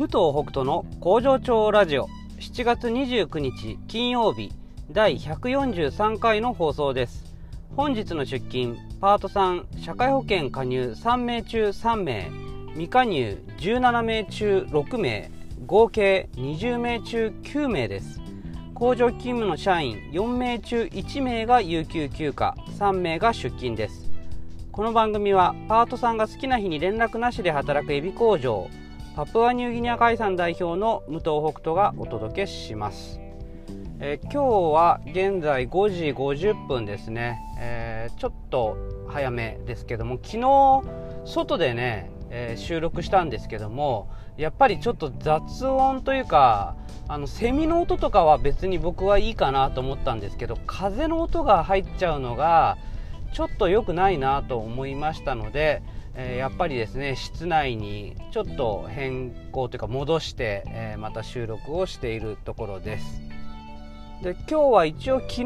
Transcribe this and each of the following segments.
武藤北斗の工場長ラジオ。7月29日金曜日。第143回の放送です。本日の出勤パート3社会保険加入3名中3名。未加入17名中6名。合計20名中9名です。工場勤務の社員4名中1名が有給休暇。3名が出勤です。この番組はパートさんが好きな日に連絡なしで働くエビ工場。パプアニューギニア海産代表の武藤北斗がお届けします、えー、今日は現在5時50分ですね、えー、ちょっと早めですけども昨日外でね、えー、収録したんですけどもやっぱりちょっと雑音というかあのセミの音とかは別に僕はいいかなと思ったんですけど風の音が入っちゃうのがちょっと良くないなと思いましたので、え、やっぱりですね室内にちょっと変更というか戻して、え、また収録をしているところです。で今日は一応昨日、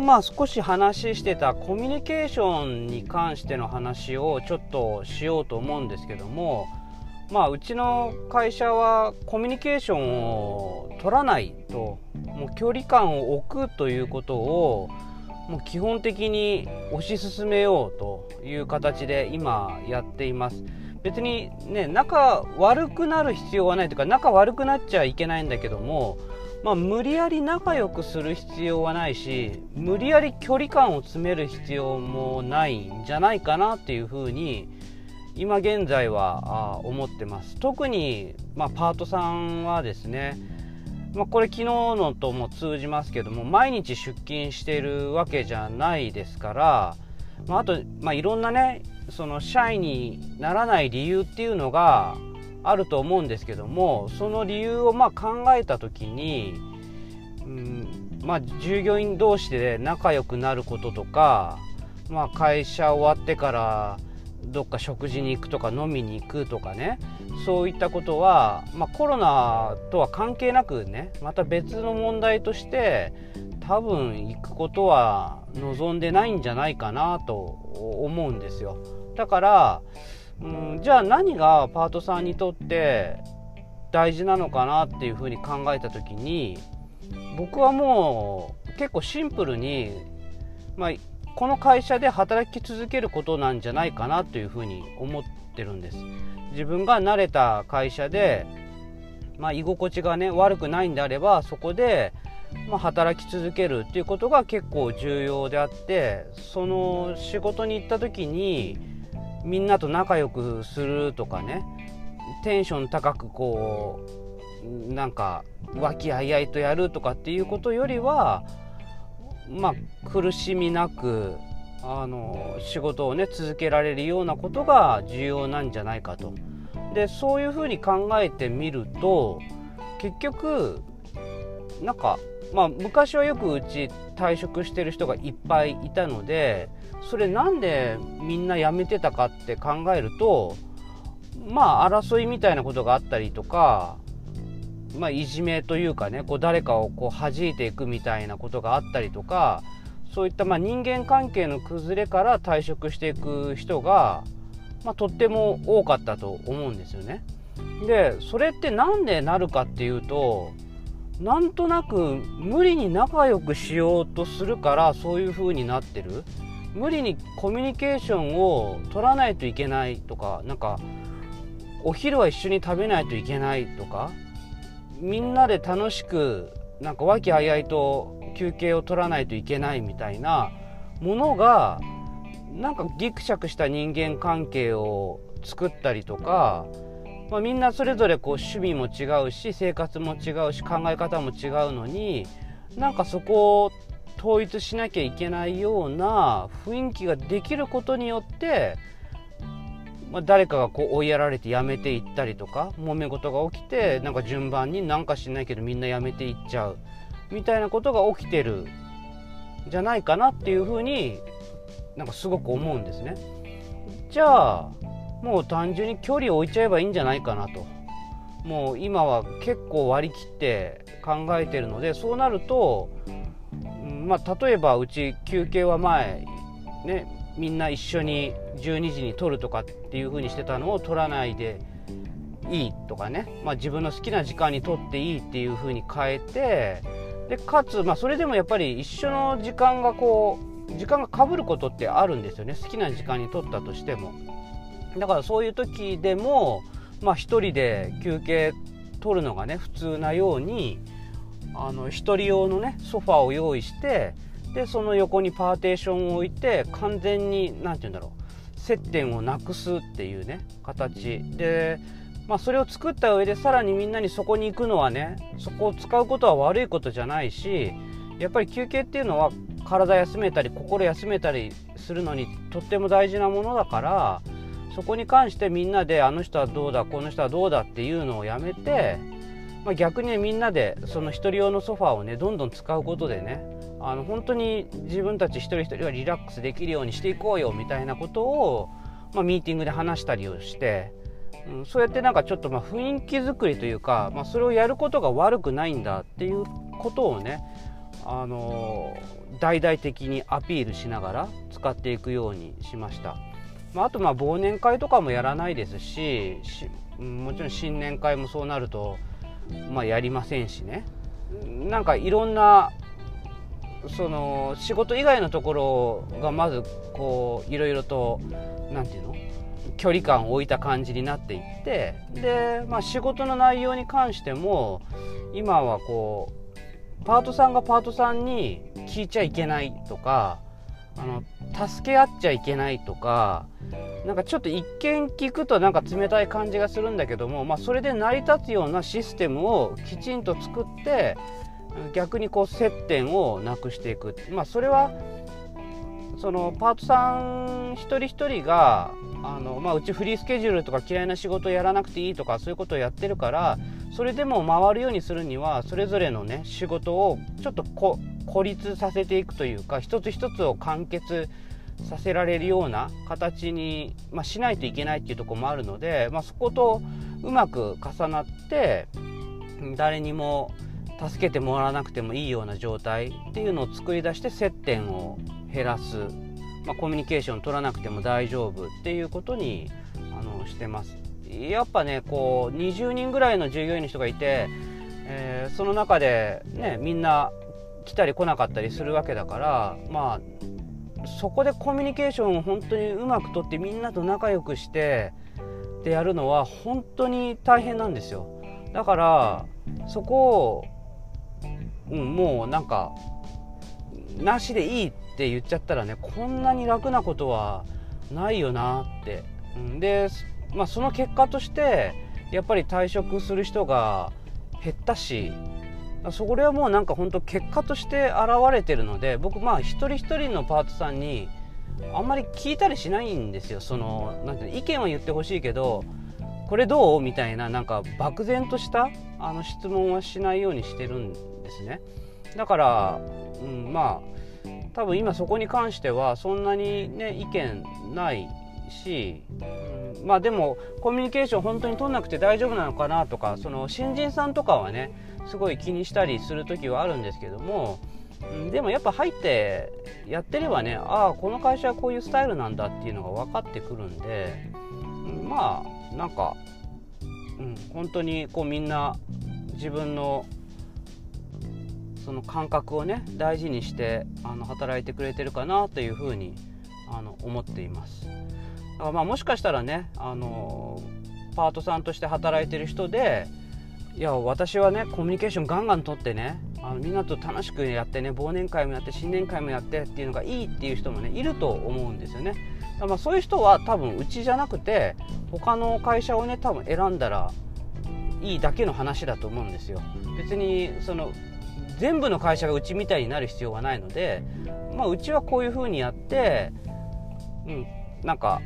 まあ、少し話してたコミュニケーションに関しての話をちょっとしようと思うんですけどもまあうちの会社はコミュニケーションを取らないともう距離感を置くということをもう基本的に推し進めようという形で今やっています。別にね仲悪くなる必要はないというか仲悪くなっちゃいけないんだけどもまあ、無理やり仲良くする必要はないし無理やり距離感を詰める必要もないんじゃないかなっていうふうに今現在は思ってます。特に、まあ、パートさんはですねまあ、これ昨日のとも通じますけども毎日出勤してるわけじゃないですから、まあ、あと、まあ、いろんなねその社員にならない理由っていうのがあると思うんですけどもその理由をまあ考えた時に、うんまあ、従業員同士で仲良くなることとか、まあ、会社終わってからどっか食事に行くとか飲みに行くとかね。そういったことは、まあ、コロナとは関係なくねまた別の問題として多分行くことは望んでないんじゃないかなと思うんですよ。だから、うん、じゃあ何がパートさんにとって大事なのかなっていうふうに考えた時に僕はもう結構シンプルに、まあ、この会社で働き続けることなんじゃないかなというふうに思ってるんです。自分が慣れた会社で、まあ、居心地がね悪くないんであればそこで、まあ、働き続けるっていうことが結構重要であってその仕事に行った時にみんなと仲良くするとかねテンション高くこうなんか和気あいあいとやるとかっていうことよりはまあ、苦しみなくあの仕事をね続けられるようなことが重要なんじゃないかと。でそういうふうに考えてみると結局なんかまあ昔はよくうち退職してる人がいっぱいいたのでそれなんでみんな辞めてたかって考えるとまあ争いみたいなことがあったりとかまあ、いじめというかねこう誰かをこう弾いていくみたいなことがあったりとかそういったまあ人間関係の崩れから退職していく人が、まあ、とっても多かったと思うんですよね。でそれって何でなるかっていうとなんとなく無理に仲良くしようとするからそういう風になってる無理にコミュニケーションを取らないといけないとかなんかお昼は一緒に食べないといけないとかみんなで楽しくなんか和気あいあいと休憩を取らないといけないみたいなものがなんかギクシャクした人間関係を作ったりとか、まあ、みんなそれぞれこう趣味も違うし生活も違うし考え方も違うのになんかそこを統一しなきゃいけないような雰囲気ができることによってまあ、誰かがこう追いやられて辞めていったりとか揉め事が起きてなんか順番になんかしないけどみんな辞めていっちゃう。みたいなことが起きてるじゃないかなっていうふうになんかすごく思うんですね。じゃあもう単純に距離を置いちゃえばいいんじゃないかなと。もう今は結構割り切って考えてるのでそうなると、まあ、例えばうち休憩は前ねみんな一緒に12時に撮るとかっていう風にしてたのを撮らないでいいとかね、まあ、自分の好きな時間にとっていいっていう風に変えてでかつ、まあ、それでもやっぱり一緒の時間がこう時間がかぶることってあるんですよね。好きな時間にとったとしても。だからそういう時でもまあ一人で休憩取るのがね普通なようにあの1人用のねソファーを用意してでその横にパーテーションを置いて完全に何て言うんだろう接点をなくすっていうね形。で、まあ、それを作った上でさらにみんなにそこに行くのはねそこを使うことは悪いことじゃないしやっぱり休憩っていうのは体休めたり心休めたりするのにとっても大事なものだからそこに関してみんなであの人はどうだこの人はどうだっていうのをやめて、まあ、逆に、みんなでその1人用のソファーをねどんどん使うことでねあの本当に自分たち一人一人がリラックスできるようにしていこうよみたいなことを、まあ、ミーティングで話したりをして、うん、そうやってなんかちょっとまあ雰囲気作りというか、まあ、それをやることが悪くないんだっていうことをねあの大々的にアピールしながら使っていくようにしました。まあ、あとまあ忘年会とかもやらないですしもちろん新年会もそうなると、まあ、やりませんしねなんかいろんなその仕事以外のところがまずこういろいろと何て言うの？距離感を置いた感じになっていってで、まあ、仕事の内容に関しても今はこうパートさんがパートさんに聞いちゃいけないとかあの助け合っちゃいけないとかなんかちょっと一見聞くとなんか冷たい感じがするんだけども、まあ、それで成り立つようなシステムをきちんと作って逆にこう接点をなくしていく、まあ、それはそのパートさん一人一人があの、まあ、うちフリースケジュールとか嫌いな仕事をやらなくていいとかそういうことをやってるからそれでも回るようにするにはそれぞれのね仕事をちょっと孤立させていくというか一つ一つを完結させられるような形に、まあ、しないといけないっていうとこもあるので、まあ、そことうまく重なって誰にも助けてもらわなくてもいいような状態っていうのを作り出して接点を減らす、まあ、コミュニケーション取らなくても大丈夫っていうことにあのしてます。やっぱねこう20人ぐらいの従業員の人がいて、えー、その中で、ね、みんな来たり来なかったりするわけだからまあそこでコミュニケーションを本当にうまくとってみんなと仲良くしてでやるのは本当に大変なんですよだからそこを、うん、もうなんかなしでいいっって言っちゃったらねこんなに楽なことはないよなって、うん、で、まあ、その結果としてやっぱり退職する人が減ったしそれはもうなんか本当結果として現れてるので僕まあ一人一人のパートさんにあんまり聞いたりしないんですよ。そのなんて意見は言ってほしいけどこれどう？みたいななんか漠然としたあの質問はしないようにしてるんですね。だから、うん、まあ多分今そこに関してはそんなにね意見ないし、うん、まあでもコミュニケーション本当に取んなくて大丈夫なのかなとかその新人さんとかはねすごい気にしたりする時はあるんですけどもうんでもやっぱ入ってやってればねああこの会社はこういうスタイルなんだっていうのが分かってくるんでうんまあなんか、うん、本当にこうみんな自分のその感覚をね大事にしてあの働いてくれてるかなというふうにあの思っています。だからまあもしかしたらねあのパートさんとして働いてる人でいや私はねコミュニケーションガンガンとってねあのみんなと楽しくやってね忘年会もやって新年会もやってっていうのがいいっていう人もねいると思うんですよね。まあ、そういう人は多分うちじゃなくて他の会社をね多分選んだらいいだけの話だと思うんですよ。別にその全部の会社がうちみたいになる必要はないので、まあ、うちはこういうふうにやって、うん、なんか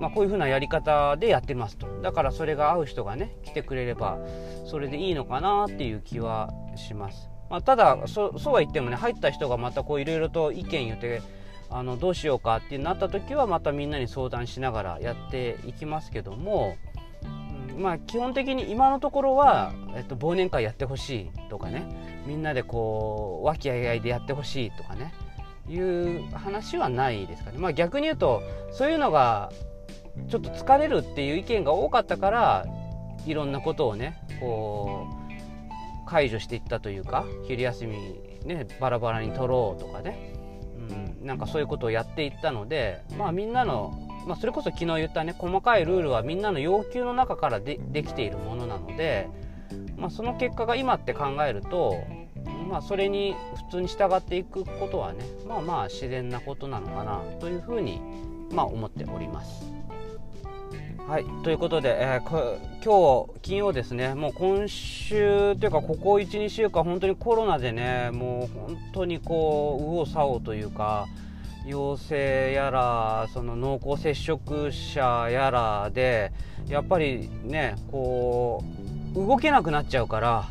まあ、こういう風なやり方でやってますと。だからそれが合う人がね来てくれればそれでいいのかなっていう気はします、まあ、ただそそうは言ってもね入った人がまたこういろいろと意見言ってあのどうしようかってなった時はまたみんなに相談しながらやっていきますけども、まあ基本的に今のところは、えっと、忘年会やってほしいとかねみんなでこう和気あいあいでやってほしいとかねいう話はないですかね。まあ逆に言うとそういうのがちょっと疲れるっていう意見が多かったからいろんなことをねこう解除していったというか昼休みねバラバラに取ろうとかね、うん、なんかそういうことをやっていったのでまあみんなの、まあ、それこそ昨日言ったね細かいルールはみんなの要求の中からでできているものなので、まあ、その結果が今って考えるとまあ、それに普通に従っていくことはねまあまあ自然なことなのかなというふうに、まあ、思っております。はいということで、えー、今日金曜ですねもう今週というかここ12週間本当にコロナでねもう本当にこう右往左往というか陽性やらその濃厚接触者やらでやっぱりねこう動けなくなっちゃうから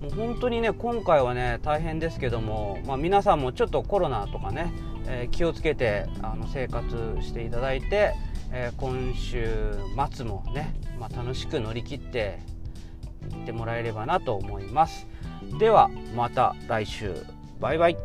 もう本当にね今回はね大変ですけども、まあ、皆さんもちょっとコロナとかね、えー、気をつけてあの生活していただいて、えー、今週末もね、まあ、楽しく乗り切っていってもらえればなと思います。ではまた来週。バイバイ。